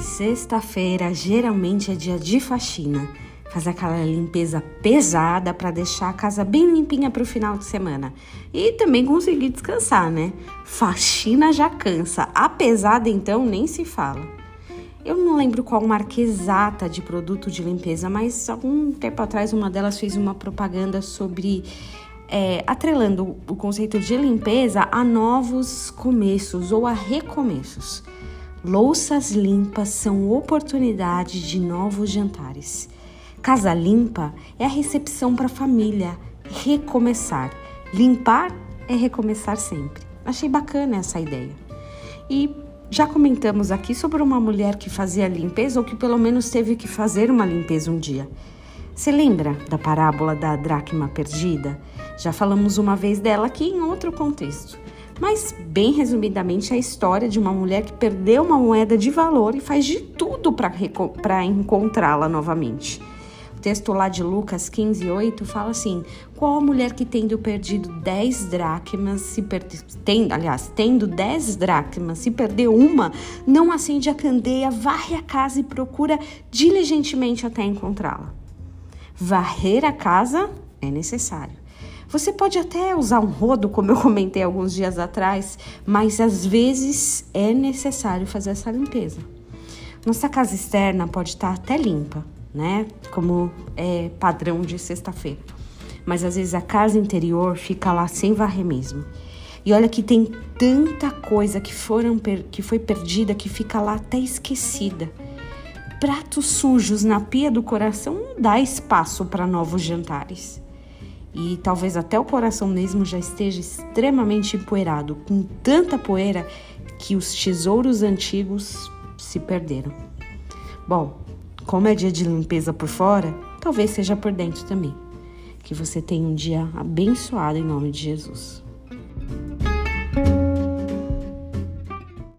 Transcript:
Sexta-feira geralmente é dia de faxina. Fazer aquela limpeza pesada para deixar a casa bem limpinha para o final de semana. E também conseguir descansar, né? Faxina já cansa. A pesada, então, nem se fala. Eu não lembro qual marca exata de produto de limpeza, mas algum tempo atrás uma delas fez uma propaganda sobre é, atrelando o conceito de limpeza a novos começos ou a recomeços. Louças limpas são oportunidade de novos jantares. Casa limpa é a recepção para a família, recomeçar. Limpar é recomeçar sempre. Achei bacana essa ideia. E já comentamos aqui sobre uma mulher que fazia limpeza ou que pelo menos teve que fazer uma limpeza um dia. Você lembra da parábola da dracma perdida? Já falamos uma vez dela aqui em outro contexto. Mas, bem resumidamente, é a história de uma mulher que perdeu uma moeda de valor e faz de tudo para encontrá-la novamente. O texto lá de Lucas 15, 8 fala assim: Qual a mulher que tendo perdido 10 dracmas, se perde, tem, aliás, tendo 10 dracmas, se perdeu uma, não acende a candeia, varre a casa e procura diligentemente até encontrá-la? Varrer a casa é necessário você pode até usar um rodo, como eu comentei alguns dias atrás, mas às vezes é necessário fazer essa limpeza. Nossa casa externa pode estar até limpa, né? Como é padrão de sexta-feira. Mas às vezes a casa interior fica lá sem varrer mesmo. E olha que tem tanta coisa que, foram, que foi perdida que fica lá até esquecida. Pratos sujos na pia do coração não dá espaço para novos jantares e talvez até o coração mesmo já esteja extremamente empoeirado, com tanta poeira que os tesouros antigos se perderam. Bom, como é dia de limpeza por fora, talvez seja por dentro também. Que você tenha um dia abençoado em nome de Jesus.